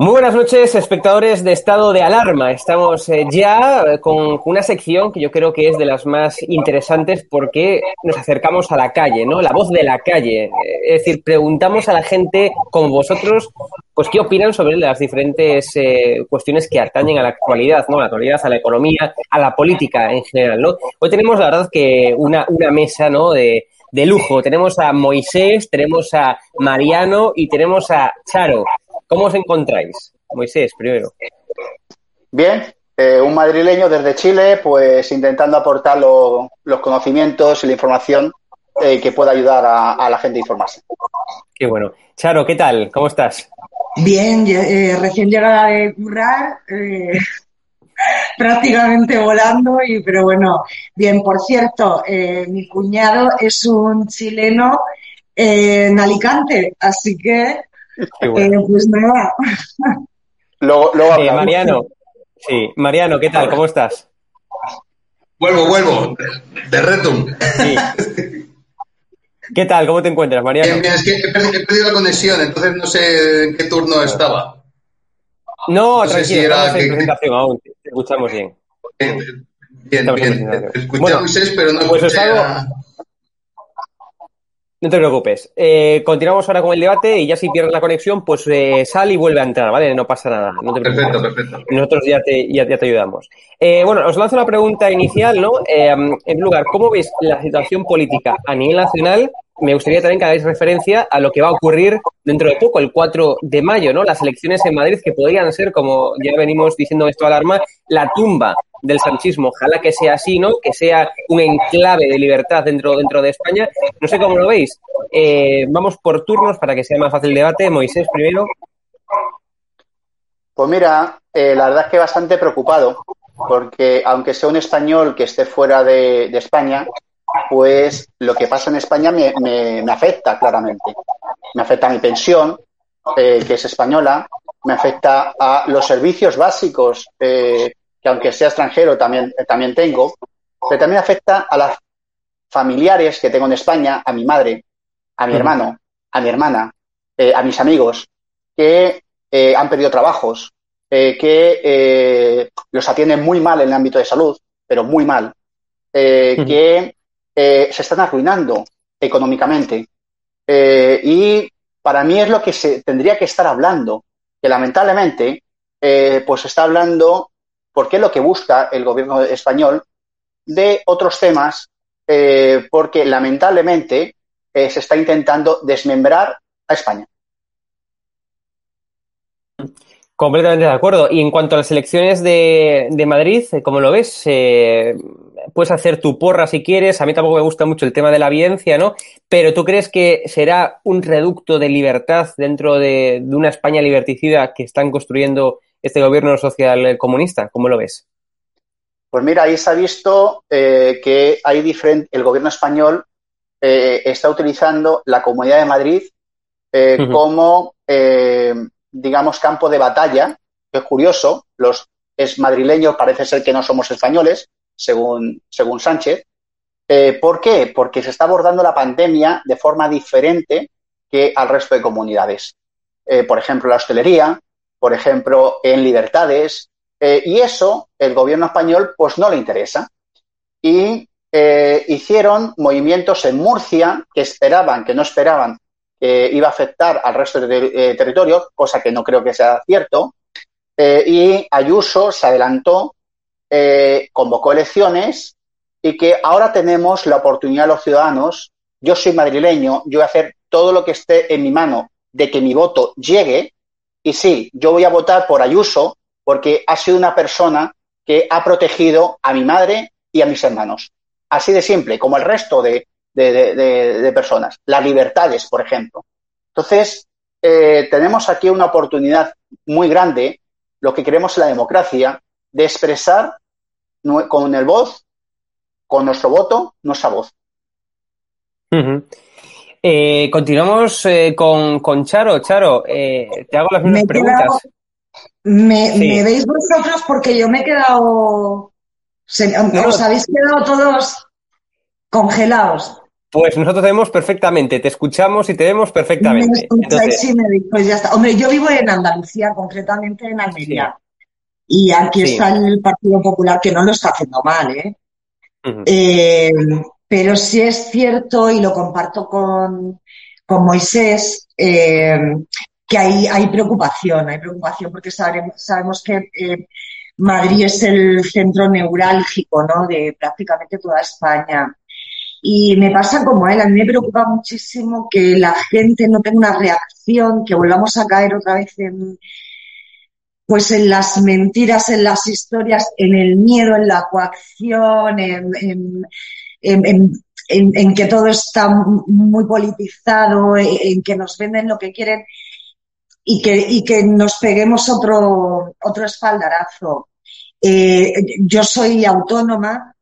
Muy buenas noches, espectadores de Estado de Alarma. Estamos eh, ya eh, con una sección que yo creo que es de las más interesantes porque nos acercamos a la calle, ¿no? La voz de la calle. Eh, es decir, preguntamos a la gente como vosotros, pues qué opinan sobre las diferentes cuestiones que atañen a la actualidad, ¿no? A la actualidad, a la economía, a la política en general, ¿no? Hoy tenemos, la verdad, que una, una mesa, ¿no? De, de lujo. Tenemos a Moisés, tenemos a Mariano y tenemos a Charo. ¿Cómo os encontráis? Moisés, primero. Bien, eh, un madrileño desde Chile, pues intentando aportar los conocimientos y la información eh, que pueda ayudar a, la gente a informarse. Qué bueno. Charo, ¿qué tal? ¿Cómo estás? Bien, eh, recién llegada de currar, prácticamente volando, y, pero bueno, bien, por cierto, mi cuñado es un chileno en Alicante, así que eh, pues nada. Luego, eh, Mariano, sí, Mariano, ¿qué tal? ¿Cómo estás? Vuelvo, vuelvo, de retum. ¿Qué tal? ¿Cómo te encuentras, Mariano? Bien, bien, es que he perdido, la conexión, entonces no sé en qué turno estaba. No, tranquilo, si estamos en presentación aún, te escuchamos bien. Bien, bien, bien. Escuché bueno, a Moisés, pero no pues escuché a... No te preocupes. Eh, continuamos ahora con el debate y ya si pierdes la conexión, pues eh, sal y vuelve a entrar, ¿vale? No pasa nada. No te perfecto, perfecto. Nosotros ya te, ya, te ayudamos. Eh, bueno, os lanzo la pregunta inicial, ¿no? en primer lugar, ¿cómo veis la situación política a nivel nacional me gustaría también que hagáis referencia a lo que va a ocurrir dentro de poco, el 4 de mayo, ¿no? Las elecciones en Madrid que podrían ser, como ya venimos diciendo esto alarma, la tumba del sanchismo. Ojalá que sea así, ¿no? Que sea un enclave de libertad dentro, dentro de España. No sé cómo lo veis. Eh, vamos por turnos para que sea más fácil el debate. Moisés, primero. Pues mira, eh, la verdad es que bastante preocupado, porque aunque sea un español que esté fuera de España, pues lo que pasa en España me, me, afecta claramente. Me afecta a mi pensión, eh, que es española, me afecta a los servicios básicos, eh, que aunque sea extranjero también, eh, también tengo, pero también afecta a las familiares que tengo en España, a mi madre, a mi hermano, a mi hermana, a mis amigos, que han perdido trabajos, que los atienden muy mal en el ámbito de salud, pero muy mal, que eh, se están arruinando económicamente. Eh, y para mí es lo que se tendría que estar hablando, que lamentablemente eh, pues está hablando, porque es lo que busca el gobierno español, de otros temas, porque lamentablemente se está intentando desmembrar a España. Completamente de acuerdo. Y en cuanto a las elecciones de, de Madrid, ¿cómo lo ves? Eh, puedes hacer tu porra si quieres. A mí tampoco me gusta mucho el tema de la evidencia, ¿no? Pero ¿tú crees que será un reducto de libertad dentro de, una España liberticida que están construyendo este gobierno social comunista? ¿Cómo lo ves? Pues mira, ahí se ha visto eh, que hay diferente, el gobierno español eh, está utilizando la Comunidad de Madrid como digamos, campo de batalla, que es curioso, los es madrileños parece ser que no somos españoles, según, según Sánchez. Eh, ¿Por qué? Porque se está abordando la pandemia de forma diferente que al resto de comunidades. Eh, por ejemplo, la hostelería, por ejemplo, en libertades, eh, y eso el gobierno español pues no le interesa. Y hicieron movimientos en Murcia que esperaban, que no esperaban eh, iba a afectar al resto del de, territorio, cosa que no creo que sea cierto. Y Ayuso se adelantó, eh, convocó elecciones y que ahora tenemos la oportunidad los ciudadanos. Yo soy madrileño, yo voy a hacer todo lo que esté en mi mano de que mi voto llegue. Y sí, yo voy a votar por Ayuso porque ha sido una persona que ha protegido a mi madre y a mis hermanos. Así de simple, como el resto de, de, personas, las libertades, por ejemplo. Entonces, eh, tenemos aquí una oportunidad muy grande, lo que queremos en la democracia, de expresar con el voz, con nuestro voto, nuestra voz. Eh, continuamos eh, con, Charo. Charo, te hago las mismas preguntas. me, veis vosotros porque yo me he quedado. os habéis quedado todos congelados. Pues nosotros te vemos perfectamente, te escuchamos y te vemos perfectamente. pues ya está. Hombre, yo vivo en Andalucía, concretamente en Almería. Y aquí está el Partido Popular, que no lo está haciendo mal, ¿eh? eh pero sí es cierto, y lo comparto con, con Moisés, eh, que hay, hay preocupación, hay preocupación porque sabemos, sabemos que eh, Madrid es el centro neurálgico ¿no? de prácticamente toda España. Y me pasa como él, a mí me preocupa muchísimo que la gente no tenga una reacción, que volvamos a caer otra vez en, pues en las mentiras, en las historias, en el miedo, en la coacción, en, en, que todo está muy politizado, en que nos venden lo que quieren y que, y que nos peguemos otro, otro espaldarazo. Eh, yo soy autónoma,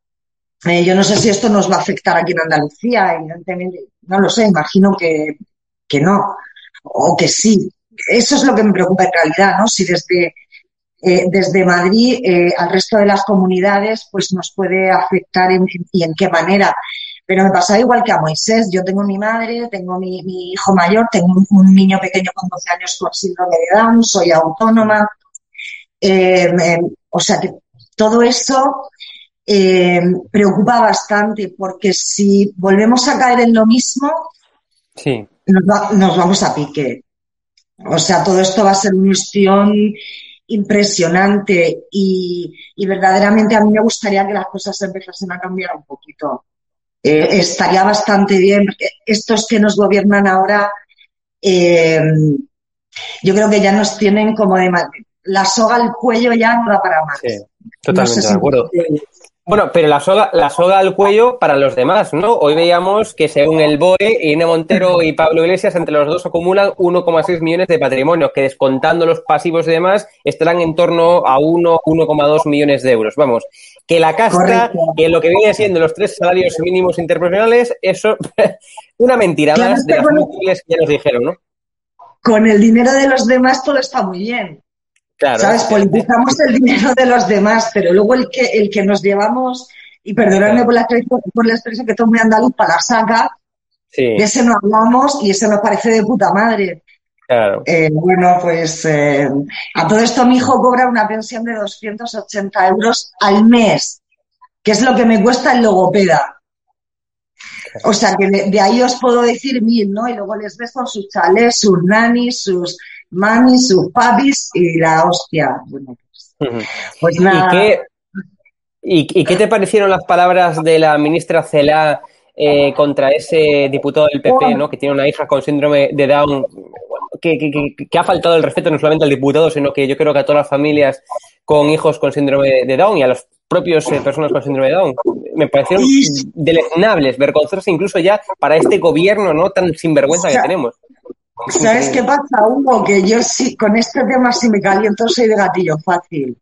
eh, yo no sé si esto nos va a afectar aquí en Andalucía, evidentemente, no lo sé, imagino que, que no, o que sí. Eso es lo que me preocupa en realidad, ¿no? Si desde, eh, desde Madrid al resto de las comunidades pues nos puede afectar y en qué manera. Pero me pasa igual que a Moisés. Yo tengo mi madre, tengo mi, hijo mayor, tengo un, niño pequeño con 12 años con síndrome de Down, soy autónoma. Eh, o sea que todo eso eh, preocupa bastante porque si volvemos a caer en lo mismo, sí. nos, vamos a pique. O sea, todo esto va a ser una cuestión impresionante y, y, verdaderamente a mí me gustaría que las cosas empezasen a cambiar un poquito. Eh, estaría bastante bien, porque estos que nos gobiernan ahora, eh, yo creo que ya nos tienen como de la soga al cuello ya no da para más. Sí, totalmente de acuerdo. Bueno, pero la soga, la soga al cuello para los demás, ¿no? Hoy veíamos que según el BOE, Irene Montero y Pablo Iglesias, entre los dos acumulan 1,6 millones de patrimonio, que descontando los pasivos y demás, estarán en torno a 1, 1,2 millones de euros. Vamos, que la casta, que lo que viene siendo los tres salarios mínimos interprofesionales, eso, una mentira más de las múltiples que ya nos dijeron, ¿no? Con el dinero de los demás todo está muy bien. ¿Sabes? Politizamos el dinero de los demás, pero luego el que, el que nos llevamos, y perdonadme por, la, por la expresión que todo muy andaluz para la saca, de ese no hablamos y ese nos parece de puta madre. Claro. Eh, bueno, pues eh, a todo esto mi hijo cobra una pensión de 280 euros al mes, que es lo que me cuesta el logopeda. O sea que de, ahí os puedo decir mil, ¿no? Y luego les ves con sus chalés, sus nanis, sus mami, sus papis y la hostia. pues, nada. ¿Y qué, te parecieron las palabras de la ministra Celá eh, contra ese diputado del PP, ¿no? que tiene una hija con síndrome de Down, que, que, ha faltado el respeto no solamente al diputado, sino que yo creo que a todas las familias con hijos con síndrome de Down y a los propios eh, personas con síndrome de Down. Me parecieron deleznables, vergonzosos incluso ya para este gobierno no tan sinvergüenza que tenemos. ¿Sabes qué pasa, Hugo? Que yo sí, con este tema si me caliento soy de gatillo fácil.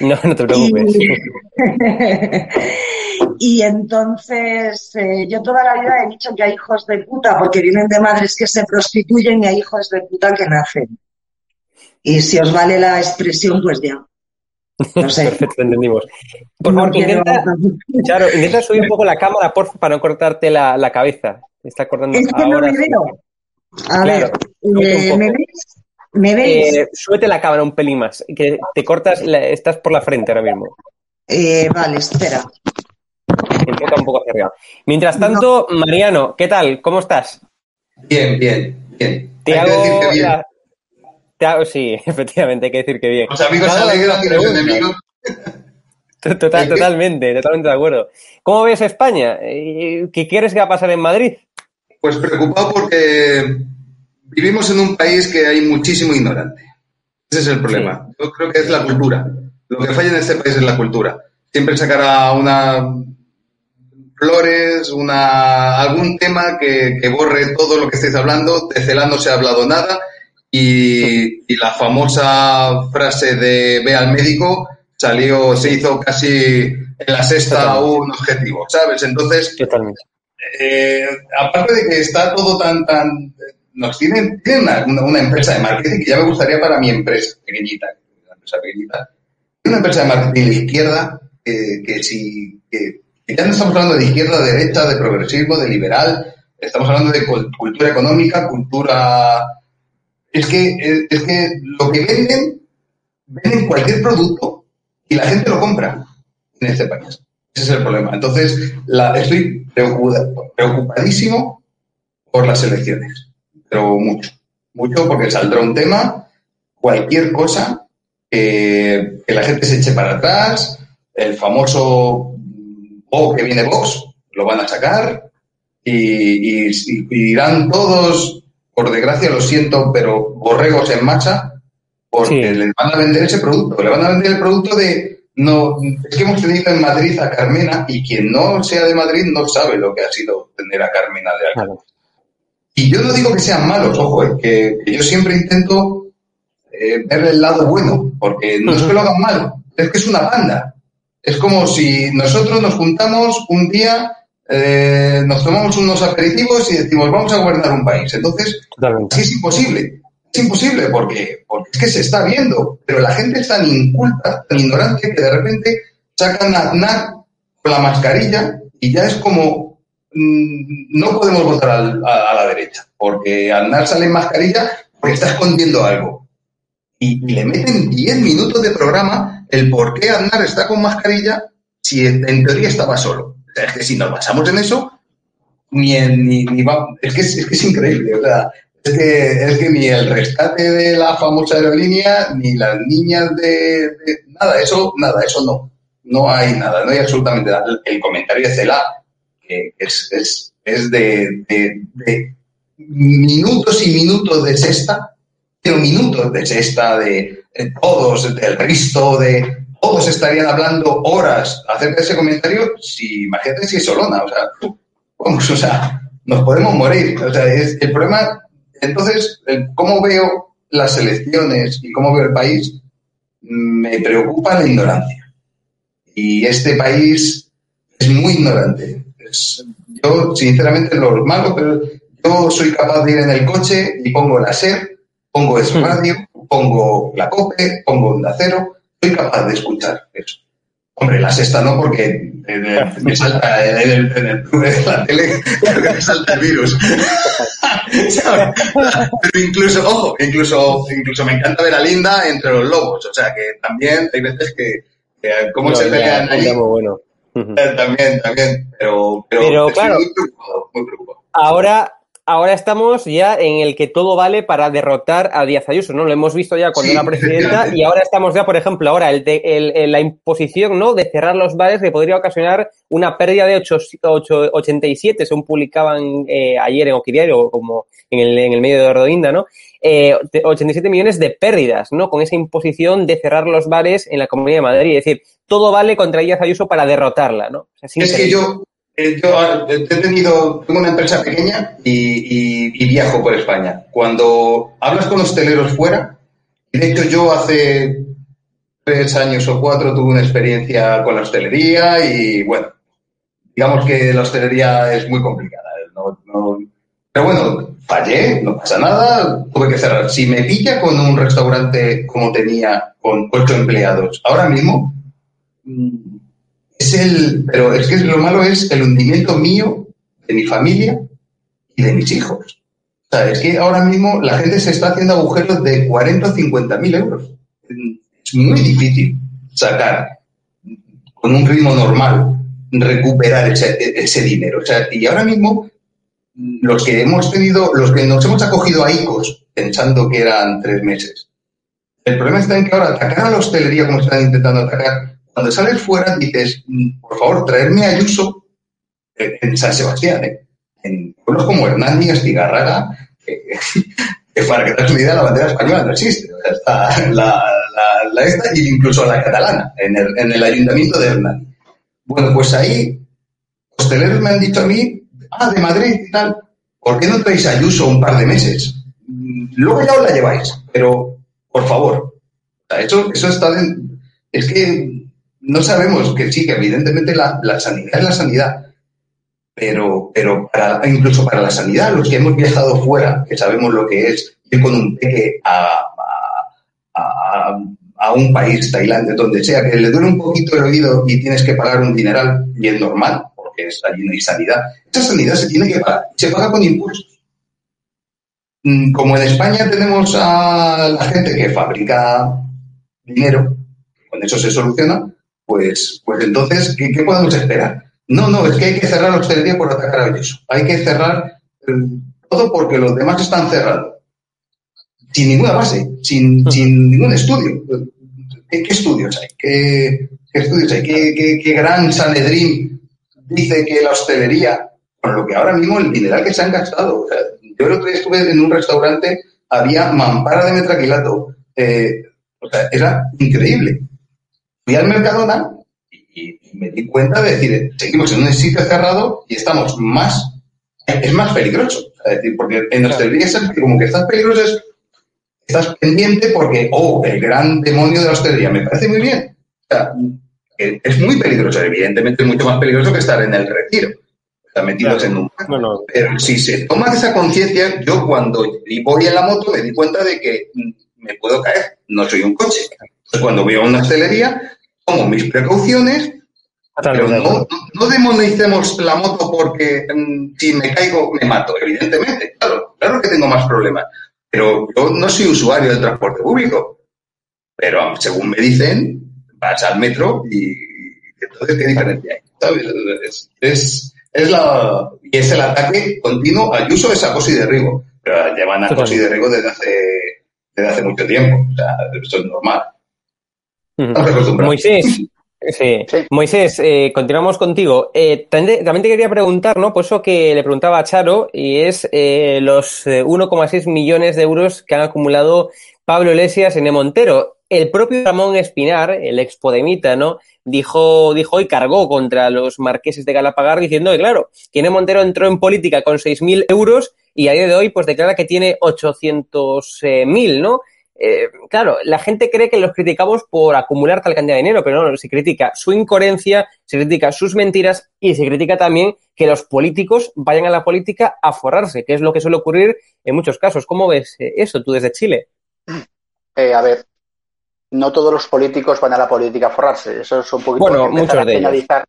No, no te preocupes. Y, entonces eh, yo toda la vida he dicho que hay hijos de puta porque vienen de madres que se prostituyen y hay hijos de puta que nacen. Y si os vale la expresión, pues ya. No sé. Perfecto, entendimos. Por favor, intenta, claro, intenta subir un poco la cámara, por favor, para no cortarte la, la cabeza. Está cortando es que ahora. No me veo. A ver, eh, ¿me veis? ¿Me veis? Eh, súbete la cámara un pelín más, que te cortas, estás por la frente ahora mismo. Eh, vale, espera. un poco hacia Mientras tanto, Mariano, ¿qué tal? ¿Cómo estás? Bien, bien, bien. Te hago, bien. Te hago... Sí, efectivamente, hay que decir que bien. Los amigos se alegran, pero los enemigos... Total, totalmente, totalmente de acuerdo. ¿Cómo ves España? ¿Qué quieres que va a pasar en Madrid? Pues preocupado porque vivimos en un país que hay muchísimo ignorante. Ese es el problema. Yo creo que es la cultura. Lo que falla en este país es la cultura. Siempre sacará una flores, una, algún tema que, borre todo lo que estáis hablando. De no se ha hablado nada. Y, y, la famosa frase de ve al médico salió, se hizo casi en la sexta un objetivo, ¿sabes? Entonces, Totalmente. Eh, aparte de que está todo tan, tan, nos tienen, una, empresa de marketing que ya me gustaría para mi empresa pequeñita, una empresa una empresa de marketing de izquierda que, si, que, Ya no estamos hablando de izquierda, de derecha, de progresismo, de liberal, estamos hablando de cultura económica, cultura... Es que, es que lo que venden, venden cualquier producto y la gente lo compra en este país. Ese es el problema. Entonces, la, estoy preocupadísimo por las elecciones, pero mucho, mucho porque saldrá un tema, cualquier cosa que, la gente se eche para atrás, el famoso O que viene Vox, lo van a sacar y, irán todos, por desgracia lo siento, pero borregos en marcha, porque les van a vender ese producto, le van a vender el producto de no, es que hemos tenido en Madrid a Carmena y quien no sea de Madrid no sabe lo que ha sido tener a Carmena de acá. Y yo no digo que sean malos, ojo, eh, que, yo siempre intento eh, ver el lado bueno, porque no es que lo hagan mal, es que es una banda. Es como si nosotros nos juntamos un día, eh, nos tomamos unos aperitivos y decimos, vamos a gobernar un país. Entonces, así es imposible. Es imposible porque, porque es que se está viendo, pero la gente es tan inculta, tan ignorante, que de repente sacan a Aznar con la mascarilla y ya es como mm, no podemos votar a, la derecha, porque Aznar sale en mascarilla porque está escondiendo algo. Y, le meten 10 minutos de programa el por qué Aznar está con mascarilla si en, teoría estaba solo. O sea, es que si nos basamos en eso, ni, ni, ni va, es, que es, que es increíble. Es que, es que ni el rescate de la famosa aerolínea, ni las niñas de, Nada, eso, nada, eso no. No hay nada, no hay absolutamente nada. El comentario de Cela, que es, es, es de, minutos y minutos de sexta, pero minutos de sexta, de, todos, del Risto, de todos estarían hablando horas acerca de ese comentario, si imagínate si es Solona, o sea, vamos, o sea, nos podemos morir. O sea, el problema entonces, ¿cómo veo las elecciones y cómo veo el país? Me preocupa la ignorancia. Y este país es muy ignorante. yo, sinceramente, lo malo, pero yo soy capaz de ir en el coche y pongo la SER, pongo el radio, pongo la COPE, pongo un acero, soy capaz de escuchar eso. Hombre, la sexta no, porque me salta en, la tele, me salta el virus. Pero incluso, ojo, incluso, incluso me encanta ver a Linda entre los lobos. O sea que también hay veces que, que cómo se pelean ahí. Bueno. Eh, también, también. Pero, pero, claro, muy preocupado, muy preocupado. Ahora, ahora estamos ya en el que todo vale para derrotar a Díaz Ayuso, ¿no? Lo hemos visto ya cuando era presidenta y ahora estamos ya, por ejemplo, ahora el, el, la imposición, ¿no? De cerrar los bares que podría ocasionar una pérdida de 8, 8, 87, según publicaban eh, ayer en Oquidiario, como en el, en el medio de Rodinda, ¿no? Eh, 87 millones de pérdidas, ¿no? Con esa imposición de cerrar los bares en la Comunidad de Madrid. Es decir, todo vale contra Díaz Ayuso para derrotarla, ¿no? es que yo, yo ah, he tenido, tengo una empresa pequeña y, viajo por España. Cuando hablas con hosteleros fuera, de hecho yo hace tres años o cuatro tuve una experiencia con la hostelería y bueno, digamos que la hostelería es muy complicada. pero bueno, fallé, no pasa nada, tuve que cerrar. Si me pilla con un restaurante como tenía, con ocho empleados, ahora mismo es el, pero es que lo malo es el hundimiento mío, de mi familia y de mis hijos. O sea, es que ahora mismo la gente se está haciendo agujeros de 40 o 50 mil euros. Es muy difícil sacar con un ritmo normal, recuperar ese, dinero. O sea, y ahora mismo los que hemos tenido, los que nos hemos acogido a ICOs pensando que eran tres meses. El problema está en que ahora atacar a la hostelería como están intentando atacar, cuando sales fuera dices, mm, por favor, traerme Ayuso en San Sebastián, ¿eh? en pueblos como Hernán y Astigarraga, que, para que te hagas una idea, la bandera española no existe. está la, la, esta y incluso la catalana, en el, en ayuntamiento de Hernán. Bueno, pues ahí, hosteleros me han dicho a mí, ah, de Madrid y tal, ¿por qué no traéis Ayuso un par de meses? Mm, luego ya os la lleváis, pero por favor. Eso, eso está Es que no sabemos que sí, que evidentemente la, sanidad es la sanidad, pero, pero incluso para la sanidad, los que hemos viajado fuera, que sabemos lo que es ir con un peque a, a un país, Tailandia, donde sea, que le duele un poquito el oído y tienes que pagar un dineral, y es normal, porque es, allí no hay sanidad, esa sanidad se tiene que pagar, se paga con impuestos. Mm, como en España tenemos a la gente que fabrica dinero, con eso se soluciona, pues, pues entonces, ¿qué, podemos esperar? No, no, es que hay que cerrar la hostelería por atacar a eso. Hay que cerrar todo porque los demás están cerrados. Sin ninguna base, sin, ningún estudio. ¿Qué, estudios hay? ¿Qué, estudios hay? ¿Qué, gran Sanedrín dice que la hostelería, con lo que ahora mismo el dineral que se han gastado. yo el otro día estuve en un restaurante, había mampara de metraquilato. Eh, o sea, era increíble. Fui al Mercadona y, me di cuenta de decir, seguimos en un sitio cerrado y estamos más, es más peligroso. Es decir, porque en nuestra hostelería como que estás peligroso estás pendiente porque, oh, el gran demonio de la hostelería, me parece muy bien. O sea, es muy peligroso, evidentemente es mucho más peligroso que estar en el retiro. Estar metidos en un... Pero si se toma esa conciencia, yo cuando voy en la moto me di cuenta de que me puedo caer, no soy un coche. Entonces, cuando voy a una hostelería, tomo mis precauciones, pero no, no, demonicemos la moto porque mm, si me caigo me mato, evidentemente. Claro, claro que tengo más problemas. Pero yo no soy usuario del transporte público. Pero según me dicen, vas al metro y, entonces, ¿qué diferencia hay? Es, es, la, y es el ataque continuo al uso de acoso y derribo. Pero llevan acoso y derribo desde hace, desde hace mucho tiempo. O sea, eso es normal. Moisés, sí. Moisés, eh, continuamos contigo. Eh, también, te quería preguntar, ¿no? Por eso que le preguntaba a Charo, y es eh, los 1,6 millones de euros que han acumulado Pablo Iglesias en Montero. El propio Ramón Espinar, el ex Podemita, ¿no? Dijo, dijo y cargó contra los marqueses de Galapagar diciendo que, claro, que Montero entró en política con 6.000 euros y a día de hoy, pues declara que tiene 800.000, ¿no? Eh, claro, la gente cree que los criticamos por acumular tal cantidad de dinero, pero no, se critica su incoherencia, se critica sus mentiras y se critica también que los políticos vayan a la política a forrarse, que es lo que suele ocurrir en muchos casos. ¿Cómo ves eh, eso tú desde Chile? Eh, a ver, no todos los políticos van a la política a forrarse. Eso es un poquito bueno, muchos de generalizar,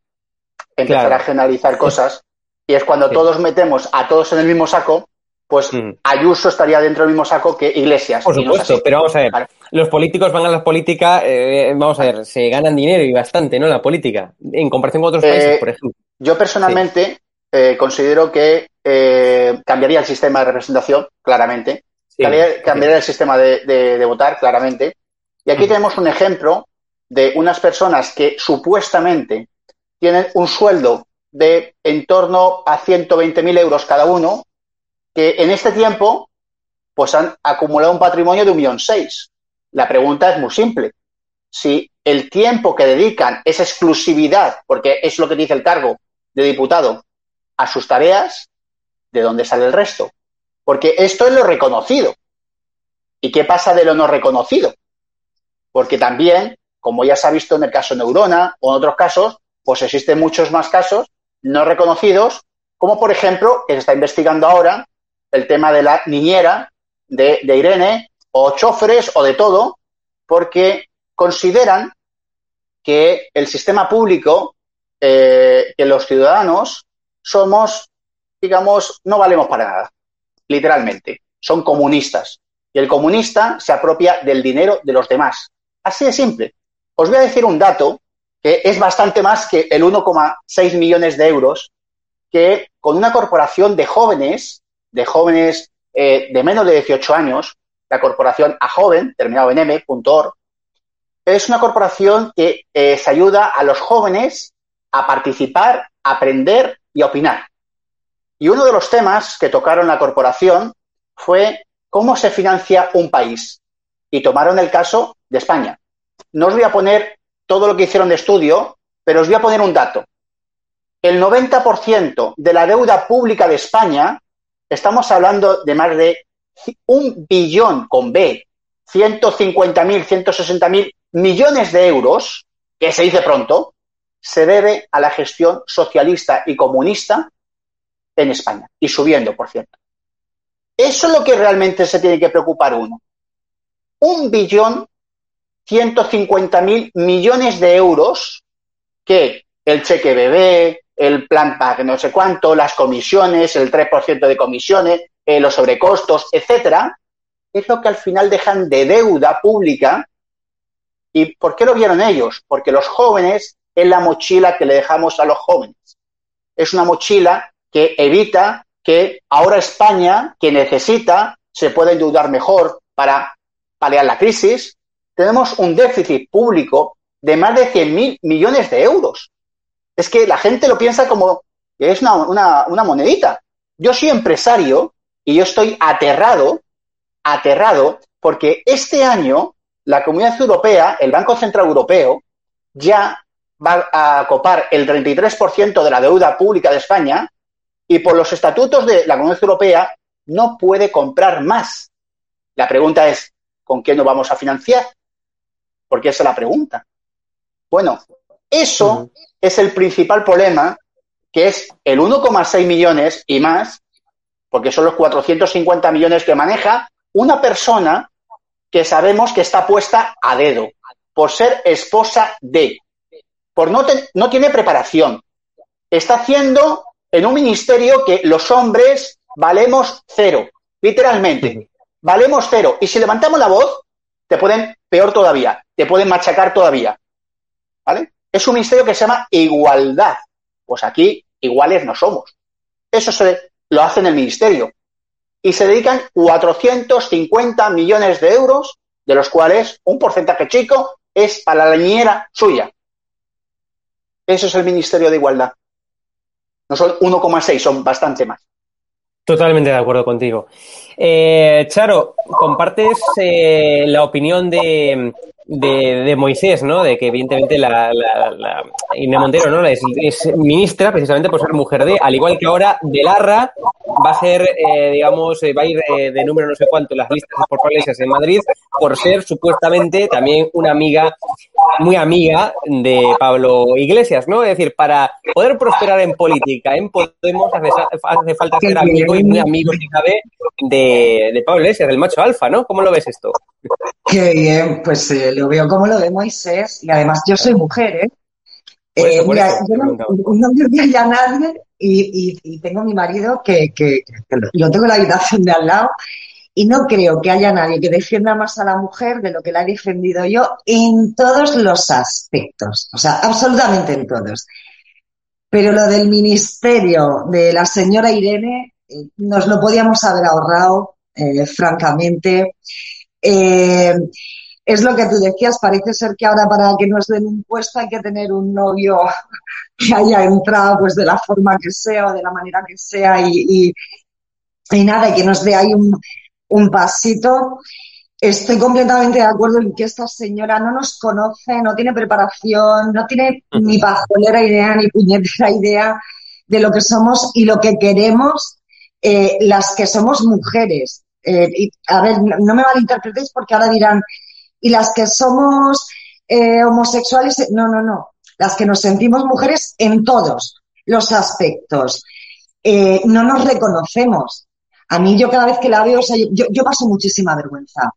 empezar a generalizar cosas. Y es cuando todos metemos a todos en el mismo saco pues mm. Ayuso estaría dentro del mismo saco que Iglesias. Por supuesto, pero vamos a ver, los políticos van a la política, eh, vamos a ver, se ganan dinero y bastante, ¿no? La política, en comparación con otros países, por ejemplo. Yo personalmente eh, considero que eh, cambiaría el sistema de representación, claramente. cambiaría, el sistema de, votar, claramente. Y aquí mm. tenemos un ejemplo de unas personas que supuestamente tienen un sueldo de en torno a 120.000 euros cada uno, que en este tiempo pues han acumulado un patrimonio de un millón seis. La pregunta es muy simple. Si el tiempo que dedican es exclusividad, porque es lo que dice el cargo de diputado, a sus tareas, ¿de dónde sale el resto? Porque esto es lo reconocido. ¿Y qué pasa de lo no reconocido? Porque también, como ya se ha visto en el caso Neurona o en otros casos, pues existen muchos más casos no reconocidos, como por ejemplo, que se está investigando ahora, el tema de la niñera de, Irene, o choferes, o de todo, porque consideran que el sistema público, eh, que los ciudadanos somos, digamos, no valemos para nada, literalmente. Son comunistas. Y el comunista se apropia del dinero de los demás. Así de simple. Os voy a decir un dato que es bastante más que el 1,6 millones de euros que con una corporación de jóvenes de jóvenes eh, de menos de 18 años, la corporación A Joven, terminado en M.org, es una corporación que eh, se ayuda a los jóvenes a participar, a aprender y a opinar. Y uno de los temas que tocaron la corporación fue cómo se financia un país. Y tomaron el caso de España. No os voy a poner todo lo que hicieron de estudio, pero os voy a poner un dato. El 90% de la deuda pública de España estamos hablando de más de un billón con B, 150.000, 160.000 millones de euros, que se dice pronto, se debe a la gestión socialista y comunista en España, y subiendo, por cierto. Eso es lo que realmente se tiene que preocupar uno. Un billón 150.000 millones de euros que el cheque bebé, el plan PAC no sé cuánto, las comisiones, el 3% de comisiones, eh, los sobrecostos, etcétera, es lo que al final dejan de deuda pública. ¿Y por qué lo vieron ellos? Porque los jóvenes es la mochila que le dejamos a los jóvenes. Es una mochila que evita que ahora España, que necesita, se pueda endeudar mejor para paliar la crisis. Tenemos un déficit público de más de 100.000 millones de euros. Es que la gente lo piensa como es una, una monedita. Yo soy empresario y yo estoy aterrado, aterrado, porque este año la Comunidad Europea, el Banco Central Europeo, ya va a copar el 33% de la deuda pública de España y por los estatutos de la Comunidad Europea no puede comprar más. La pregunta es, ¿con qué nos vamos a financiar? Porque esa es la pregunta. Bueno, eso es el principal problema, que es el 1,6 millones y más, porque son los 450 millones que maneja una persona que sabemos que está puesta a dedo, por ser esposa de, por no, no tiene preparación. Está haciendo en un ministerio que los hombres valemos cero, literalmente. Valemos cero. Y si levantamos la voz, te pueden, peor todavía, te pueden machacar todavía. ¿Vale? Es un ministerio que se llama igualdad. Pues aquí iguales no somos. Eso se lo hace en el ministerio. Y se dedican 450 millones de euros, de los cuales un porcentaje chico es para la niñera suya. Eso es el Ministerio de Igualdad. No son 1,6, son bastante más. Totalmente de acuerdo contigo. Eh, Charo, compartes eh, la opinión de, de, Moisés, ¿no? De que evidentemente la, la, la Montero, ¿no? Es, ministra precisamente por ser mujer de, al igual que ahora de Larra va a ser, eh, digamos, eh, va a ir eh, de número no sé cuánto las listas por iglesias en Madrid por ser supuestamente también una amiga, muy amiga de Pablo Iglesias, ¿no? Es decir, para poder prosperar en política, en Podemos hace, hace falta ser amigo y muy amigo, si cabe, de, de Pablo Iglesias, del macho alfa, ¿no? ¿Cómo lo ves esto? Qué bien, pues eh, lo veo como lo de Moisés y además yo soy mujer, ¿eh? eh mira, yo no, no me a nadie y, y, tengo mi marido que, que, lo tengo en la habitación de al lado y no creo que haya nadie que defienda más a la mujer de lo que la he defendido yo en todos los aspectos, o sea, absolutamente en todos. Pero lo del ministerio de la señora Irene eh, nos lo podíamos haber ahorrado, eh, francamente. Eh, es lo que tú decías, parece ser que ahora para que nos den un puesto hay que tener un novio que haya entrado pues de la forma que sea o de la manera que sea y, y, nada, y que nos dé ahí un, un pasito. Estoy completamente de acuerdo en que esta señora no nos conoce, no tiene preparación, no tiene ni pajolera idea ni puñetera idea de lo que somos y lo que queremos eh, las que somos mujeres. Eh, y, a ver, no me malinterpretéis porque ahora dirán, y las que somos eh, homosexuales, no, no, no, las que nos sentimos mujeres en todos los aspectos. Eh, no nos reconocemos. A mí yo cada vez que la veo, yo, yo paso muchísima vergüenza.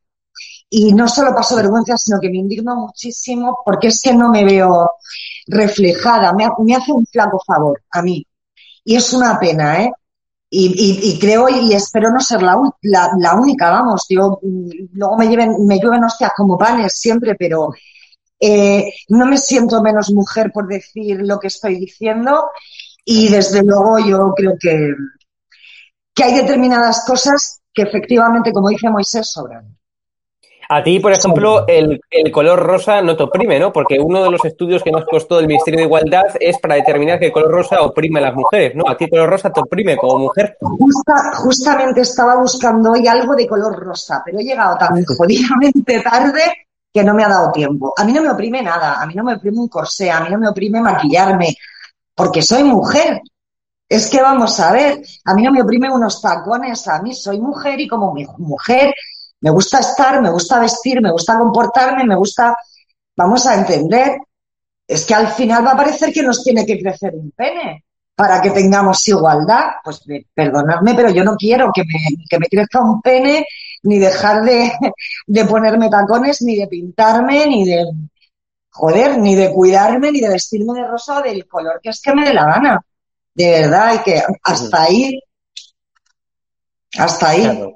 Y no solo paso vergüenza, sino que me indigno muchísimo porque es que no me veo reflejada. Me, me hace un flaco favor a mí. Y es una pena, ¿eh? Y, creo y espero no ser la, la, única, vamos, yo luego me lleven, me llueven hostias como panes siempre, pero eh, no me siento menos mujer por decir lo que estoy diciendo y desde luego yo creo que, que hay determinadas cosas que efectivamente, como dice Moisés, sobran. A ti, por ejemplo, el, color rosa no te oprime, ¿no? Porque uno de los estudios que nos costó el Ministerio de Igualdad es para determinar que el color rosa oprime a las mujeres, ¿no? A ti el color rosa te oprime como mujer. justamente estaba buscando hoy algo de color rosa, pero he llegado tan jodidamente tarde que no me ha dado tiempo. A mí no me oprime nada, a mí no me oprime un corsé, a mí no me oprime maquillarme, porque soy mujer. Es que vamos a ver, a mí no me oprime unos tacones, a mí soy mujer y como mujer me gusta estar, me gusta vestir, me gusta comportarme, me gusta, vamos a entender, es que al final va a parecer que nos tiene que crecer un pene para que tengamos igualdad. Pues perdonadme, pero yo no quiero que me, que me crezca un pene ni dejar de, de ponerme tacones, ni de pintarme, ni de, joder, ni de cuidarme, ni de vestirme de rosa del color que es que me dé la gana. De verdad, y que hasta ahí, hasta ahí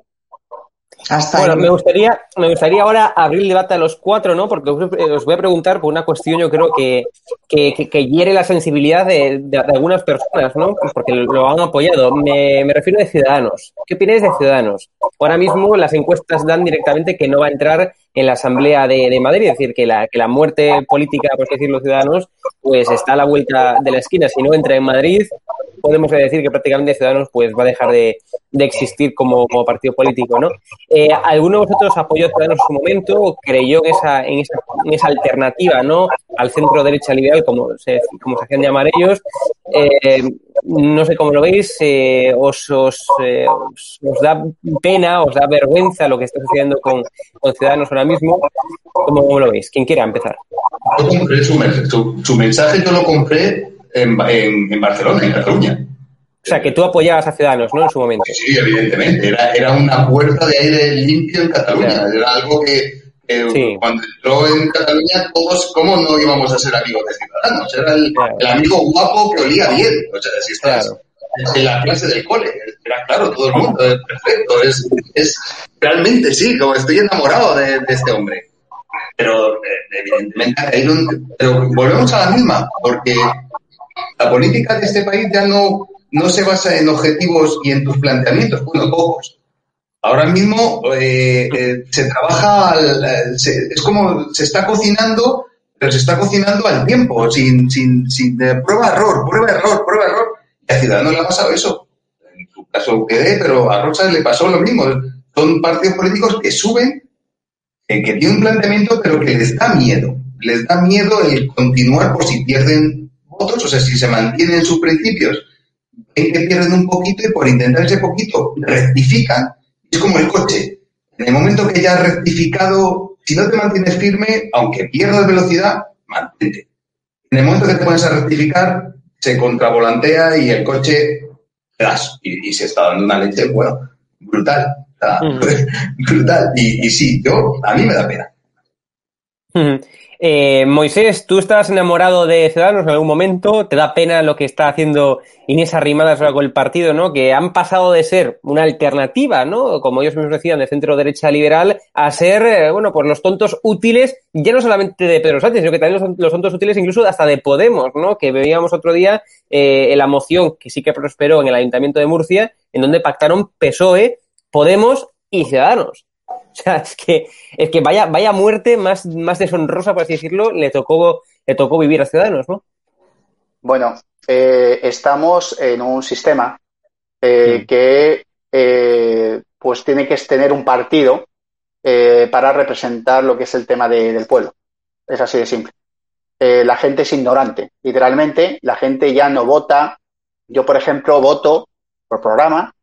bueno, me gustaría, me gustaría ahora abrir el debate a los cuatro, ¿no? Porque os voy a preguntar por una cuestión, yo creo que, que, hiere la sensibilidad de, algunas personas, ¿no? Porque lo han apoyado. Me, refiero a Ciudadanos. ¿Qué opináis de Ciudadanos? Ahora mismo las encuestas dan directamente que no va a entrar en la Asamblea de, Madrid, es decir, que la, que la muerte política, por decir los ciudadanos, pues está a la vuelta de la esquina. Si no entra en Madrid, podemos decir que prácticamente Ciudadanos pues va a dejar de, existir como, partido político, ¿no? Eh, ¿Alguno de vosotros apoyó Ciudadanos en su momento? ¿Creyó en esa, en esa, en esa alternativa, ¿no? Al centro derecha liberal, como se, como se hacían llamar ellos. Eh, no sé cómo lo veis, eh, os, os, os, da pena, os da vergüenza lo que está sucediendo con, Ciudadanos ahora mismo. ¿Cómo, lo veis? ¿Quién quiera empezar? Yo compré su, su mensaje, yo lo compré en, Barcelona, en Cataluña. O sea, que tú apoyabas a Ciudadanos, ¿no? En su momento. Sí, evidentemente. Era, era una puerta de aire limpio en Cataluña. Era algo que, cuando entró en Cataluña, todos, ¿cómo no íbamos a ser amigos de Ciudadanos? Era el, amigo guapo que olía bien. O sea, si estás en la clase del cole, era claro, todo el mundo, es perfecto. Es, es, realmente sí, como estoy enamorado de, este hombre. Pero, eh, evidentemente, pero volvemos a la misma, porque la política de este país ya no, no se basa en objetivos y en tus planteamientos, bueno, pocos. Ahora mismo eh, eh, se trabaja, es como se está cocinando, pero se está cocinando al tiempo, sin, sin, sin prueba error, prueba error, prueba error. Y a Ciudadanos le ha pasado eso. En su caso quedé, pero a Rosa le pasó lo mismo. Son partidos políticos que suben, que tienen un planteamiento, pero que les da miedo. Les da miedo el continuar por si pierden otros, o sea, si se mantienen sus principios, ven que pierden un poquito y por intentar ese poquito rectifican. Es como el coche. En el momento que ya has rectificado, si no te mantienes firme, aunque pierdas velocidad, mantente. En el momento que te pones a rectificar, se contravolantea y el coche, ¡tras! Y, se está dando una leche, bueno, brutal. brutal. Y, y, sí, yo, a mí me da pena. Eh, Moisés, tú estás enamorado de Ciudadanos en algún momento, te da pena lo que está haciendo Inés Arrimadas con el partido, ¿no? Que han pasado de ser una alternativa, ¿no? Como ellos mismos decían, de centro derecha liberal, a ser, eh, bueno, pues los tontos útiles, ya no solamente de Pedro Sánchez, sino que también los, tontos útiles incluso hasta de Podemos, ¿no? Que veíamos otro día eh, en la moción que sí que prosperó en el Ayuntamiento de Murcia, en donde pactaron PSOE, Podemos y Ciudadanos. O sea, es que, es que vaya, vaya muerte más, más deshonrosa, por así decirlo, le tocó, le tocó vivir a Ciudadanos, ¿no? Bueno, eh, estamos en un sistema eh, que eh, pues tiene que tener un partido para representar lo que es el tema del pueblo. Es así de simple. la gente es ignorante. Literalmente, la gente ya no vota. Yo, por ejemplo, voto por programa,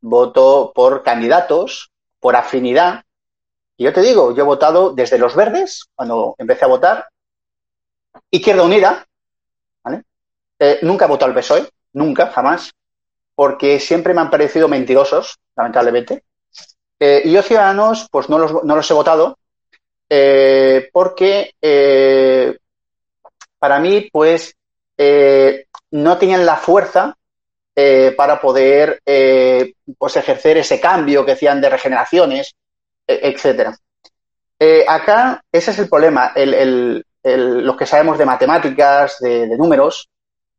voto por candidatos, por afinidad, y yo te digo, yo he votado desde los verdes, cuando empecé a votar, Izquierda Unida, ¿vale? Eh, nunca he votado al PSOE, nunca, jamás, porque siempre me han parecido mentirosos, lamentablemente. Eh, y yo, Ciudadanos, pues no los, no los he votado, eh, porque para mí, pues, no tenían la fuerza para poder pues ejercer ese cambio que decían de regeneraciones etcétera. Eh, acá, ese es el problema. los que sabemos de matemáticas, de, números,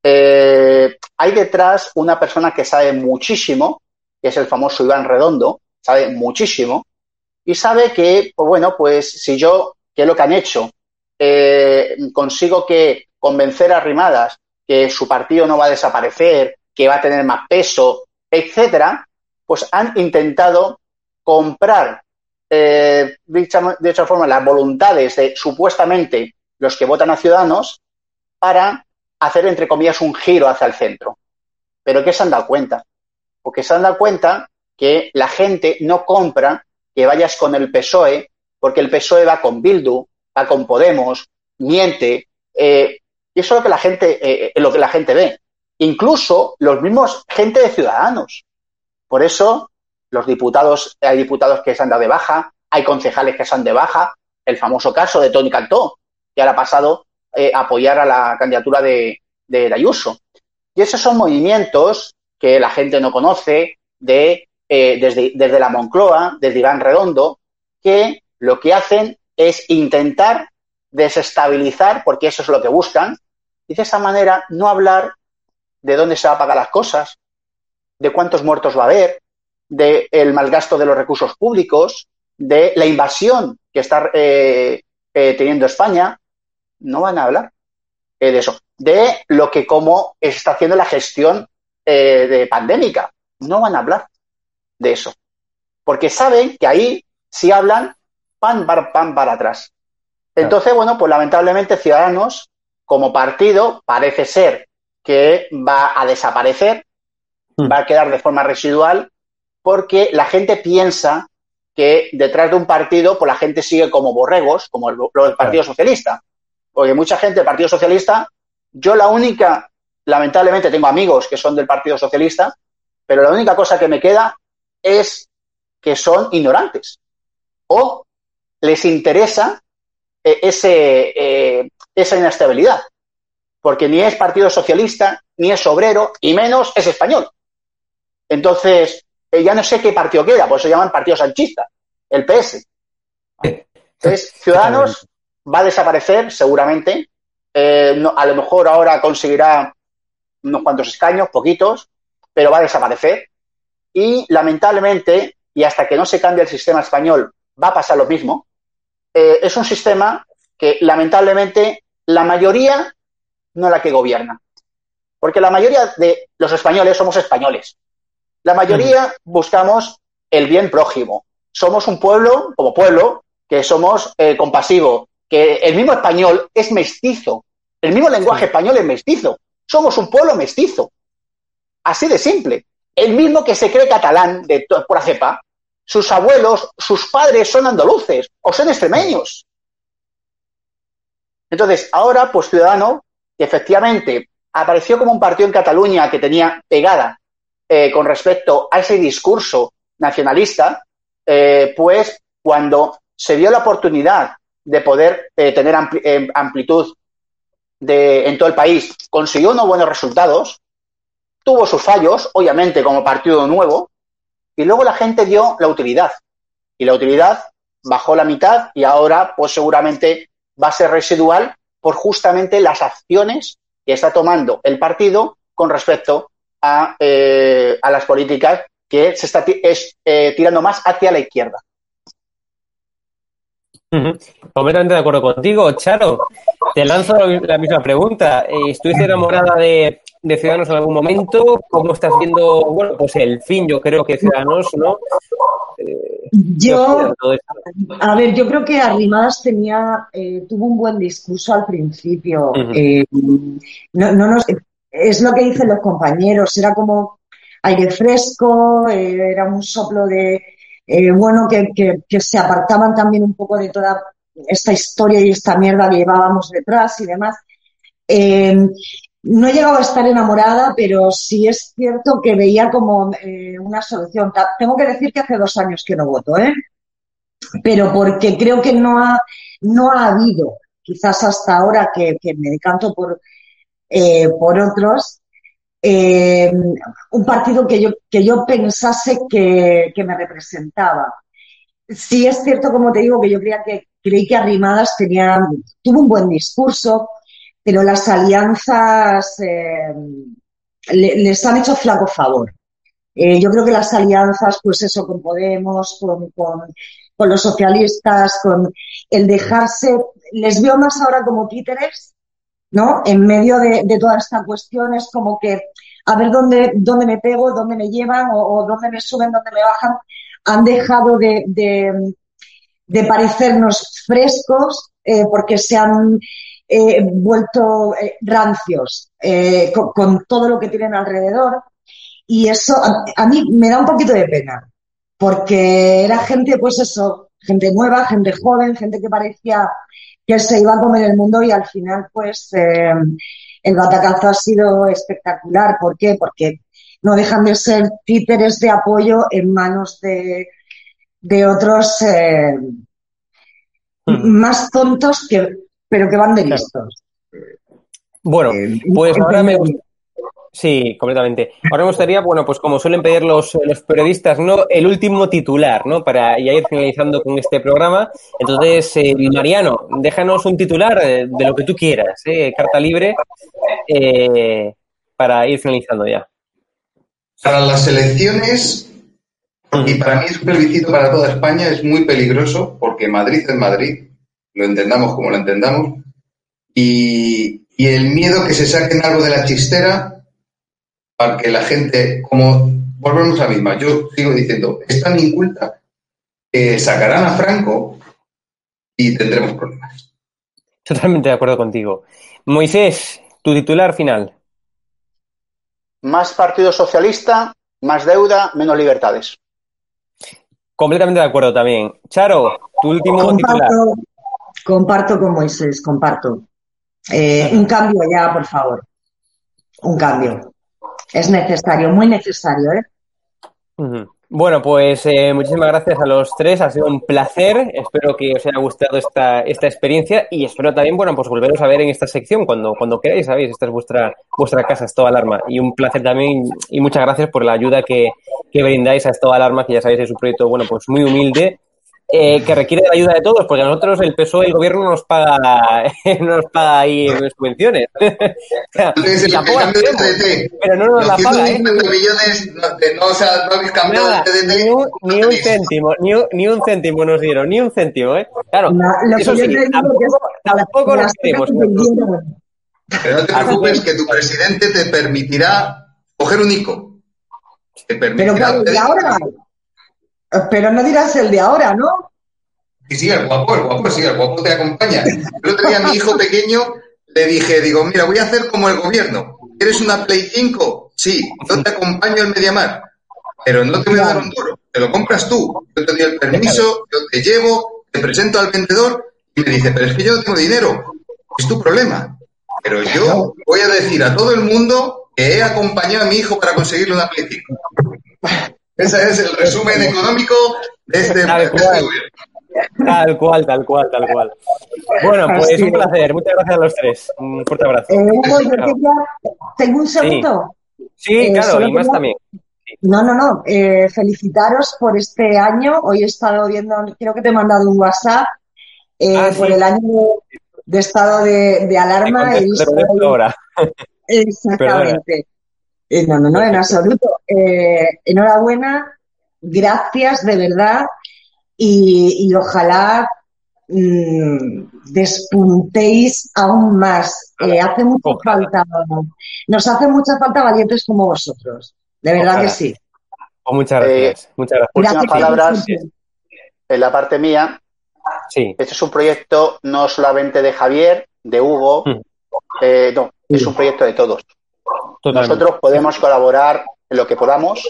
eh, hay detrás una persona que sabe muchísimo, que es el famoso Iván Redondo, sabe muchísimo, y sabe que, pues bueno, pues si yo, que es lo que han hecho, eh, consigo que convencer a Rimadas que su partido no va a desaparecer, que va a tener más peso, etcétera, pues han intentado comprar eh, de hecho forma, las voluntades de supuestamente los que votan a Ciudadanos para hacer, entre comillas, un giro hacia el centro. Pero ¿qué se han dado cuenta? Porque se han dado cuenta que la gente no compra que vayas con el PSOE, porque el PSOE va con Bildu, va con Podemos, miente, eh, y eso es lo que la gente, eh, lo que la gente ve. Incluso los mismos gente de Ciudadanos. Por eso los diputados, hay diputados que se han dado de baja, hay concejales que se han de baja, el famoso caso de Tony Cantó, que ahora ha pasado eh, a apoyar a la candidatura de, de, Ayuso. Y esos son movimientos que la gente no conoce de, eh, desde, la Moncloa, desde Iván Redondo, que lo que hacen es intentar desestabilizar, porque eso es lo que buscan, y de esa manera no hablar de dónde se va a pagar las cosas, de cuántos muertos va a haber, del el malgasto de los recursos públicos, de la invasión que está eh, eh, teniendo España, no van a hablar eh, de eso. De lo que como está haciendo la gestión de pandémica, no van a hablar de eso. Porque saben que ahí, si hablan, pan, para, pan para atrás. Entonces, bueno, pues lamentablemente Ciudadanos, como partido, parece ser que va a desaparecer, hmm. va a quedar de forma residual, porque la gente piensa que detrás de un partido, pues la gente sigue como borregos, como el, del Partido Socialista. Porque mucha gente del Partido Socialista, yo la única, lamentablemente tengo amigos que son del Partido Socialista, pero la única cosa que me queda es que son ignorantes. O les interesa eh, ese, eh, esa inestabilidad. Porque ni es Partido Socialista, ni es obrero, y menos es español. Entonces, ya no sé qué partido queda, por eso se llaman Partido Sanchista, el PS. Entonces, Ciudadanos va a desaparecer seguramente. a lo mejor ahora conseguirá unos cuantos escaños, poquitos, pero va a desaparecer. Y lamentablemente, y hasta que no se cambie el sistema español, va a pasar lo mismo. Eh, es un sistema que lamentablemente la mayoría no es la que gobierna. Porque la mayoría de los españoles somos españoles. La mayoría buscamos el bien prójimo. Somos un pueblo, como pueblo, que somos eh, compasivo, que el mismo español es mestizo. El mismo lenguaje español es mestizo. Somos un pueblo mestizo. Así de simple. El mismo que se cree catalán de por cepa, sus abuelos, sus padres son andaluces o son extremeños. Entonces, ahora, pues Ciudadano, que efectivamente apareció como un partido en Cataluña que tenía pegada eh, con respecto a ese discurso nacionalista, eh, pues cuando se dio la oportunidad de poder eh, tener amplitud de, en todo el país, consiguió unos buenos resultados, tuvo sus fallos, obviamente como partido nuevo, y luego la gente dio la utilidad. Y la utilidad bajó la mitad y ahora pues seguramente va a ser residual por justamente las acciones que está tomando el partido con respecto a, eh, a las políticas que se está es, eh, tirando más hacia la izquierda. Completamente de acuerdo contigo, Charo. Te lanzo la misma pregunta. Eh, ¿Estuviste enamorada de, de Ciudadanos en algún momento? ¿Cómo estás viendo, bueno, pues el fin, yo creo que Ciudadanos, ¿no? Eh, yo, a ver, yo creo que Arrimadas tenía, eh, tuvo un buen discurso al principio. Eh, no, no nos, es lo que dicen los compañeros, era como aire fresco, era un soplo de, bueno, que, se apartaban también un poco de toda esta historia y esta mierda que llevábamos detrás y demás. No he llegado a estar enamorada, pero sí es cierto que veía como eh, una solución. Tengo que decir que hace dos años que no voto, ¿eh? Pero porque creo que no ha, no ha habido, quizás hasta ahora que, me decanto por, eh, por otros, eh, un partido que yo, que yo pensase que, que me representaba. Sí es cierto, como te digo, que yo creía que creí que Arrimadas tenía, tuvo un buen discurso, pero las alianzas eh, les han hecho flaco favor. Yo creo que las alianzas, pues eso, con Podemos, con, con, los socialistas, con el dejarse, les veo más ahora como títeres, ¿no? En medio de, de toda esta cuestión es como que a ver dónde, dónde me pego, dónde me llevan o, dónde me suben, dónde me bajan. Han dejado de, de, parecernos frescos eh, porque se han eh, vuelto eh, rancios con, todo lo que tienen alrededor. Y eso a, mí me da un poquito de pena, porque era gente, pues eso, gente nueva, gente joven, gente que parecía que se iba a comer el mundo y al final, pues, el batacazo ha sido espectacular. ¿Por qué? Porque no dejan de ser títeres de apoyo en manos de, de otros eh, hmm. más tontos que, pero que van de listos. Bueno, eh, pues ahora me Sí, completamente. Ahora me gustaría, bueno, pues como suelen pedir los, los periodistas, ¿no? El último titular, ¿no? Para ya ir finalizando con este programa. Entonces, eh, Mariano, déjanos un titular de, lo que tú quieras, ¿eh? Carta libre, eh, para ir finalizando ya. Para las elecciones, y para mí es un plebiscito para toda España, es muy peligroso, porque Madrid es Madrid, lo entendamos como lo entendamos, y, y el miedo que se saquen algo de la chistera para que la gente, como volvemos a la misma, yo sigo diciendo, es tan inculta que sacarán a Franco y tendremos problemas. Totalmente de acuerdo contigo. Moisés, tu titular final. Más Partido Socialista, más deuda, menos libertades. Completamente de acuerdo también. Charo, tu último titular. Comparto con Moisés, comparto. Eh, un cambio ya, por favor. Un cambio es necesario, muy necesario. ¿eh? Bueno, pues eh, muchísimas gracias a los tres, ha sido un placer, espero que os haya gustado esta, esta experiencia y espero también, bueno, pues volveros a ver en esta sección cuando, cuando queráis, ¿sabéis? Esta es vuestra, vuestra casa, es toda alarma y un placer también y muchas gracias por la ayuda que, que brindáis a toda alarma, que ya sabéis es un proyecto, bueno, pues muy humilde eh, que requiere la ayuda de todos, porque a nosotros el PSOE, el gobierno nos paga, nos paga ahí subvenciones. pero no nos la paga, ¿eh? millones, no, o sea, no habéis cambiado Ni un, ni un céntimo, ni un, ni un, céntimo nos dieron, ni un céntimo, ¿eh? Claro, eso sí, tampoco, tampoco nos queremos. Pero no te preocupes que tu presidente te permitirá coger un ICO. Te permitirá pero ahora pero no dirás el de ahora, ¿no? Sí, sí, el guapo, el guapo, sí, el guapo te acompaña. El otro día a mi hijo pequeño le dije, digo, mira, voy a hacer como el gobierno. ¿Quieres una Play 5? Sí, yo te acompaño al Mediamar, pero no te voy a dar un duro, te lo compras tú. Yo te doy el permiso, yo te llevo, te presento al vendedor y me dice, pero es que yo no tengo dinero. Es tu problema. Pero yo voy a decir a todo el mundo que he acompañado a mi hijo para conseguirle una Play 5. Ese es el resumen económico de este, tal cual. Tal cual, tal cual, tal cual. Bueno, pues un placer. Muchas gracias a los tres. Un fuerte abrazo. Eh, tengo un segundo. Sí, eh, claro, y más también. No, no, no. Eh, felicitaros por este año. Hoy he estado viendo, creo que te he mandado un WhatsApp ah, por el año de, estado de, alarma. ahora. Exactamente. Eh, no, no, no, en absoluto. Eh, enhorabuena, gracias de verdad y, ojalá mm, despuntéis aún más. Eh, hace mucha falta, nos hace mucha falta valientes como vosotros. De verdad que sí. Oh, muchas gracias. muchas gracias. palabras en la parte mía. Sí. Este es un proyecto no solamente de Javier, de Hugo, mm. no, es un proyecto de todos. Nosotros podemos colaborar en lo que podamos,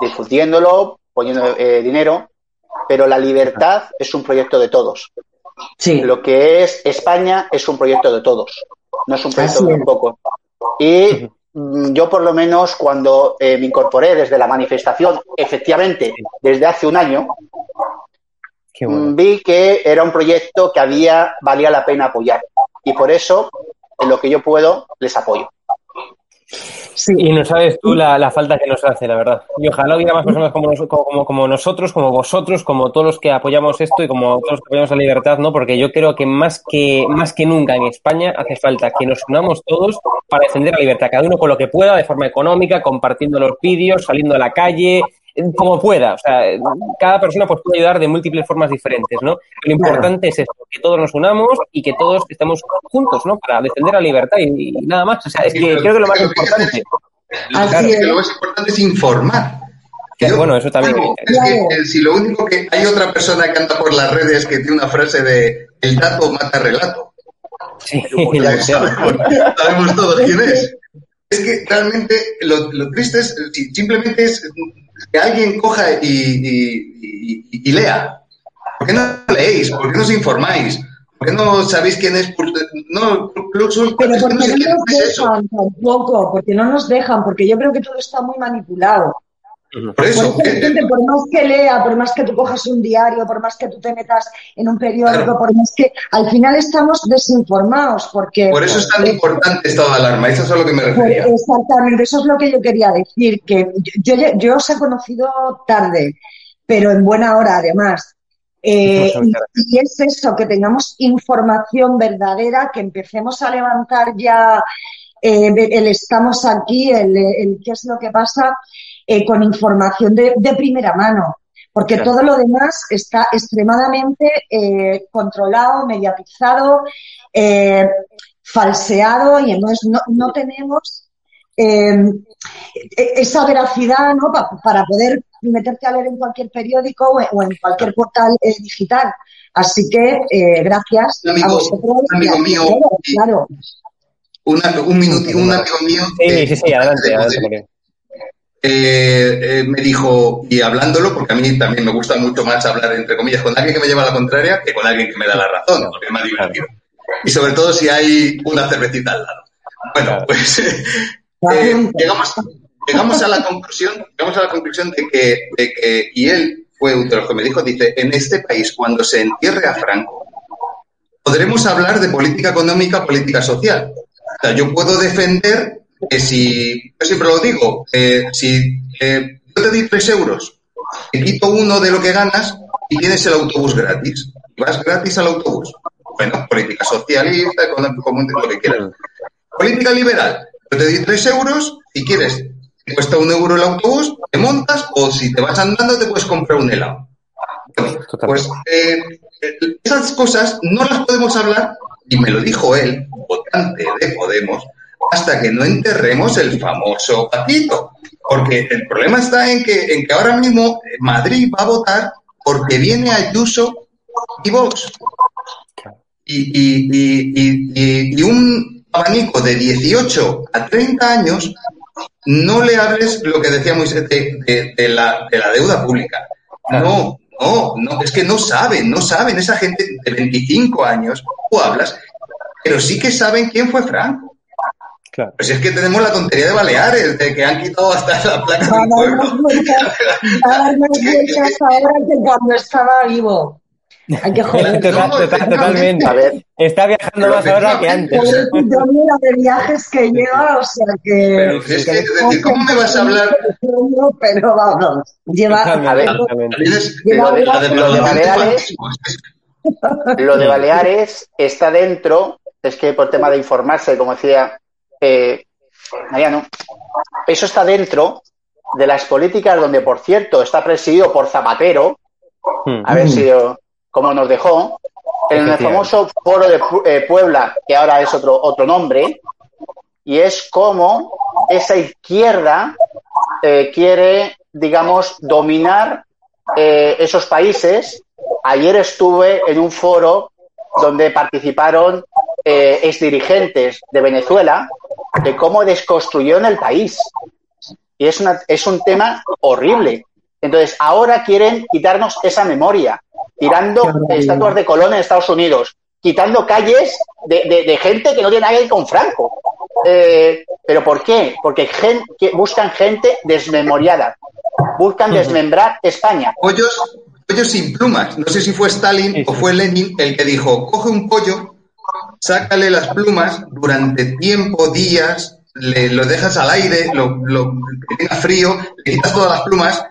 difundiéndolo, poniendo eh, dinero, pero la libertad es un proyecto de todos. Sí. Lo que es España es un proyecto de todos, no es un proyecto de un poco. Y mm, yo por lo menos cuando eh, me incorporé desde la manifestación, efectivamente, desde hace un año, mm, vi que era un proyecto que había, valía la pena apoyar. Y por eso, en lo que yo puedo, les apoyo. Y no sabes tú la, falta que nos hace, la verdad. Y ojalá hubiera más personas como, como, como, nosotros, como vosotros, como todos los que apoyamos esto y como todos los que apoyamos la libertad, ¿no? Porque yo creo que más que, más que nunca en España hace falta que nos unamos todos para defender la libertad, cada uno con lo que pueda, de forma económica, compartiendo los vídeos, saliendo a la calle, como pueda. O sea, cada persona pues, puede ayudar de múltiples formas diferentes, ¿no? Lo importante es esto, que todos nos unamos y que todos estemos juntos, ¿no? Para defender la libertad y, nada más. O sea, es que creo que lo más importante. Lo más importante es informar. bueno, eso también. Es que si lo único que hay otra persona que anda por las redes que tiene una frase de el dato mata relato. Sí, sabemos, todos quién es. Es que realmente lo, lo triste es simplemente es que alguien coja y, lea. ¿Por qué no leéis? ¿Por qué no os informáis? ¿Por qué no sabéis quién es no, Pero porque no, nos dejan tampoco, porque no nos dejan, porque yo creo que todo está muy manipulado. Por eso, por más que lea, por más que tú cojas un diario, por más que tú te metas en un periódico, por más que al final estamos desinformados, porque... Por eso es tan importante estado de alarma, eso es a lo que me refería. exactamente, eso es lo que yo quería decir, que yo, yo, os he conocido tarde, pero en buena hora además. Eh, y, es eso, que tengamos información verdadera, que empecemos a levantar ya eh, el estamos aquí, el, el qué es lo que pasa, eh, con información de, primera mano, porque todo lo demás está extremadamente eh, controlado, mediatizado, eh, falseado y entonces no, tenemos e, esa veracidad ¿no? para poder meterte a leer en cualquier periódico o en cualquier portal digital. Así que gracias a vosotros. Un amigo mío, claro. un minuto, un amigo mío. Sí, sí, sí, adelante, adelante. Eh, eh, me dijo, y hablándolo, porque a mí también me gusta mucho más hablar, entre comillas, con alguien que me lleva a la contraria que con alguien que me da la razón, porque es más divertido. Y sobre todo si hay una cervecita al lado. Bueno, pues eh, llegamos, llegamos a la conclusión, llegamos a la conclusión de que, de que, y él fue uno de los que me dijo, dice, en este país, cuando se entierre a Franco, podremos hablar de política económica, política social. O sea, yo puedo defender que si, yo siempre lo digo, eh, si eh, yo te di tres euros, te quito uno de lo que ganas y tienes el autobús gratis. Vas gratis al autobús. Bueno, política socialista, económica, lo que quieras. Política liberal. Yo te di tres euros, si quieres, te cuesta un euro el autobús, te montas o si te vas andando te puedes comprar un helado. pues eh, esas cosas no las podemos hablar, y me lo dijo él, votante de Podemos, hasta que no enterremos el famoso patito. Porque el problema está en que, en que ahora mismo Madrid va a votar porque viene Ayuso y Vox. Y, un abanico de 18 a 30 años, no le hables lo que decíamos de, de, la, de la deuda pública. No, no, no, es que no saben, no saben. Esa gente de 25 años, tú hablas, pero sí que saben quién fue Franco. Claro. Pues es que tenemos la tontería de Baleares, de que han quitado hasta la placa del pueblo. ahora que cuando estaba vivo. Hay que joder. totalmente. A ver. Está viajando más ahora que antes. Yo mira de viajes que lleva, o sea que. Pero es que, decir, ¿cómo me vas a hablar? Pero vamos, lleva. A ver, lo de, lo de Baleares. Lo de Baleares está dentro, es que por tema de informarse, como decía eh, Mariano, eso está dentro de las políticas donde, por cierto, está presidido por Zapatero, hmm. a ver si como nos dejó, en el famoso foro de eh, Puebla, que ahora es otro, otro nombre, y es como esa izquierda eh, quiere, digamos, dominar eh, esos países. Ayer estuve en un foro donde participaron eh, exdirigentes de Venezuela de cómo desconstruyeron el país. Y es, una, es un tema horrible. Entonces, ahora quieren quitarnos esa memoria, tirando estatuas de Colón en Estados Unidos, quitando calles de, gente que no tiene nada que ver con Franco. Eh, ¿Pero por qué? Porque buscan gente desmemoriada, buscan desmembrar España. Pollos, pollos sin plumas. No sé si fue Stalin o fue Lenin el que dijo, coge un pollo sácale las plumas durante tiempo, días, le, lo dejas al aire, lo, lo, que tenga frío, le quitas todas las plumas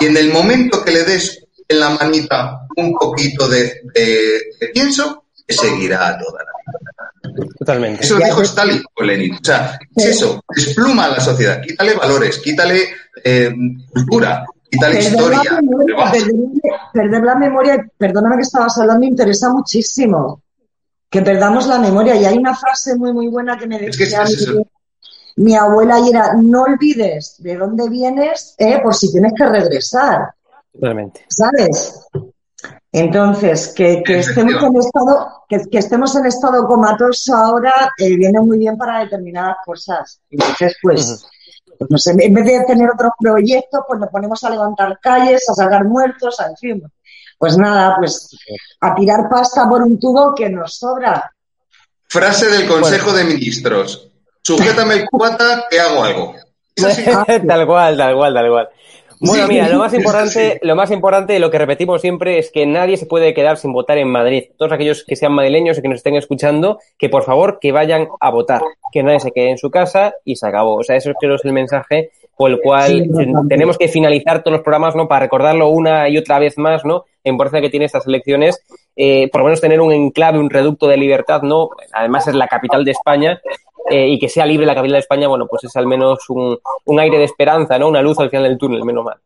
y en el momento que le des en la manita un poquito de, de, pienso, seguirá toda la vida. Totalmente. Eso dijo Stalin o Lenin. O sea, es eso, despluma a la sociedad, quítale valores, quítale eh, cultura, quítale historia. perder, la memoria, perdóname que estabas hablando, me interesa muchísimo que perdamos la memoria. Y hay una frase muy, muy buena que me decía mi, abuela y era, no olvides de dónde vienes eh, por si tienes que regresar. Totalmente. ¿Sabes? Entonces, que, estemos en estado, que, estemos en estado comatoso ahora eh, viene muy bien para determinadas cosas. Entonces, pues, pues en vez de tener otros proyectos, pues nos ponemos a levantar calles, a sacar muertos, a, en fin, pues nada, pues a tirar pasta por un tubo que nos sobra. Frase del Consejo de Ministros. Sujétame el cubata que hago algo. tal cual, tal cual, tal cual. Bueno, mira, lo más importante, lo más importante, lo que repetimos siempre es que nadie se puede quedar sin votar en Madrid. Todos aquellos que sean madrileños y que nos estén escuchando, que por favor que vayan a votar, que nadie se quede en su casa y se acabó. O sea, eso creo es el mensaje por el cual tenemos que finalizar todos los programas, ¿no? Para recordarlo una y otra vez más, ¿no? Importancia que tiene estas elecciones, eh, por lo menos tener un enclave, un reducto de libertad, ¿no? Además es la capital de España eh, y que sea libre la capital de España, bueno, pues es al menos un, un aire de esperanza, ¿no? Una luz al final del túnel, menos mal.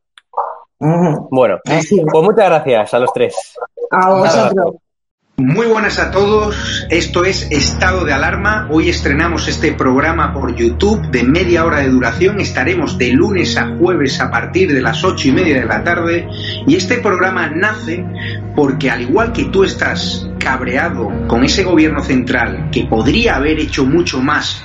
Bueno, pues muchas gracias a los tres. A vosotros. Muy buenas a todos, esto es Estado de Alarma. Hoy estrenamos este programa por YouTube de media hora de duración. Estaremos de lunes a jueves a partir de las ocho y media de la tarde. Y este programa nace porque al igual que tú estás cabreado con ese gobierno central que podría haber hecho mucho más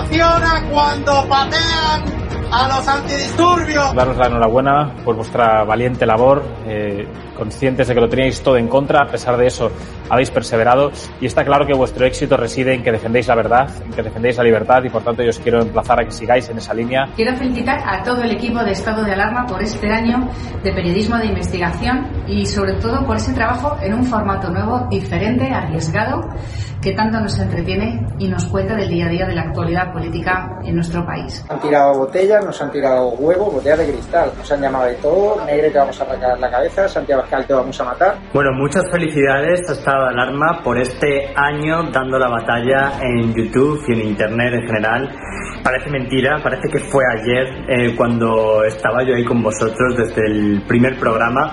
Emociona cuando patean a los antidisturbios. Daros la enhorabuena por vuestra valiente labor, eh, conscientes de que lo teníais todo en contra, a pesar de eso habéis perseverado y está claro que vuestro éxito reside en que defendéis la verdad, en que defendéis la libertad y por tanto yo os quiero emplazar a que sigáis en esa línea. Quiero felicitar a todo el equipo de Estado de Alarma por este año de periodismo de investigación y sobre todo por ese trabajo en un formato nuevo, diferente, arriesgado que tanto nos entretiene y nos cuenta del día a día de la actualidad política en nuestro país. Han tirado botellas, nos han tirado huevos, botellas de cristal, nos han llamado de todo, Negre te vamos a arrancar la cabeza, Santiago Escal te vamos a matar. Bueno, muchas felicidades a Estado de Alarma por este año dando la batalla en YouTube y en Internet en general. Parece mentira, parece que fue ayer eh, cuando estaba yo ahí con vosotros desde el primer programa,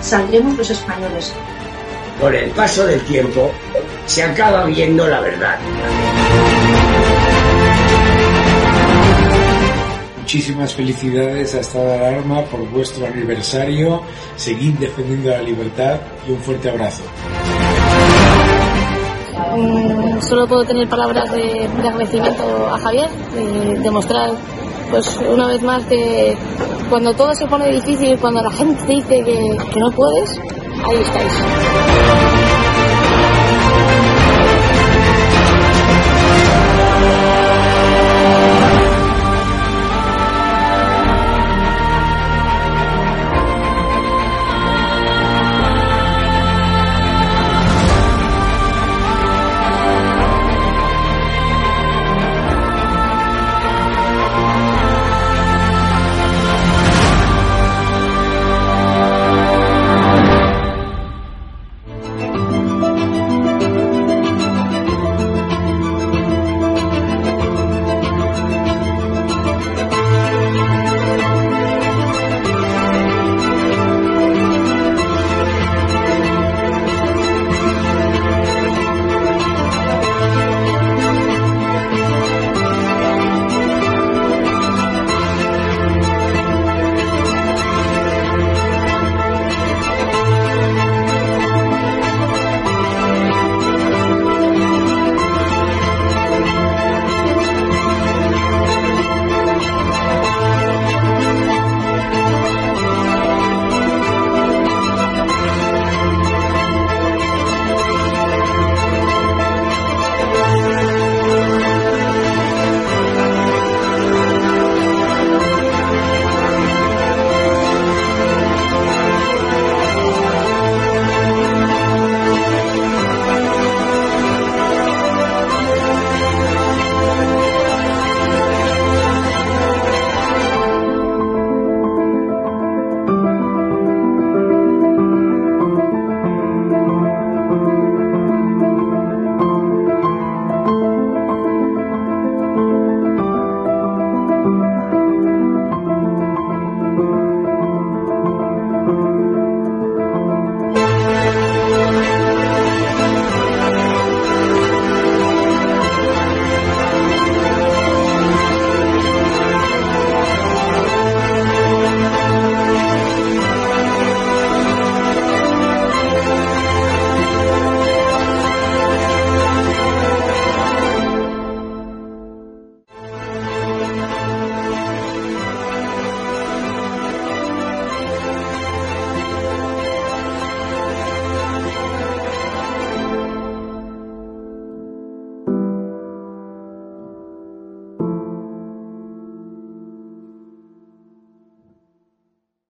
saldremos los españoles. Con el paso del tiempo se acaba viendo la verdad. Muchísimas felicidades a Estado de Alarma por vuestro aniversario. Seguid defendiendo la libertad y un fuerte abrazo. Mm, solo puedo tener palabras de, agradecimiento a Javier, de demostrar pues una vez más que cuando todo se pone difícil, cuando la gente dice que, que no puedes, ahí estáis.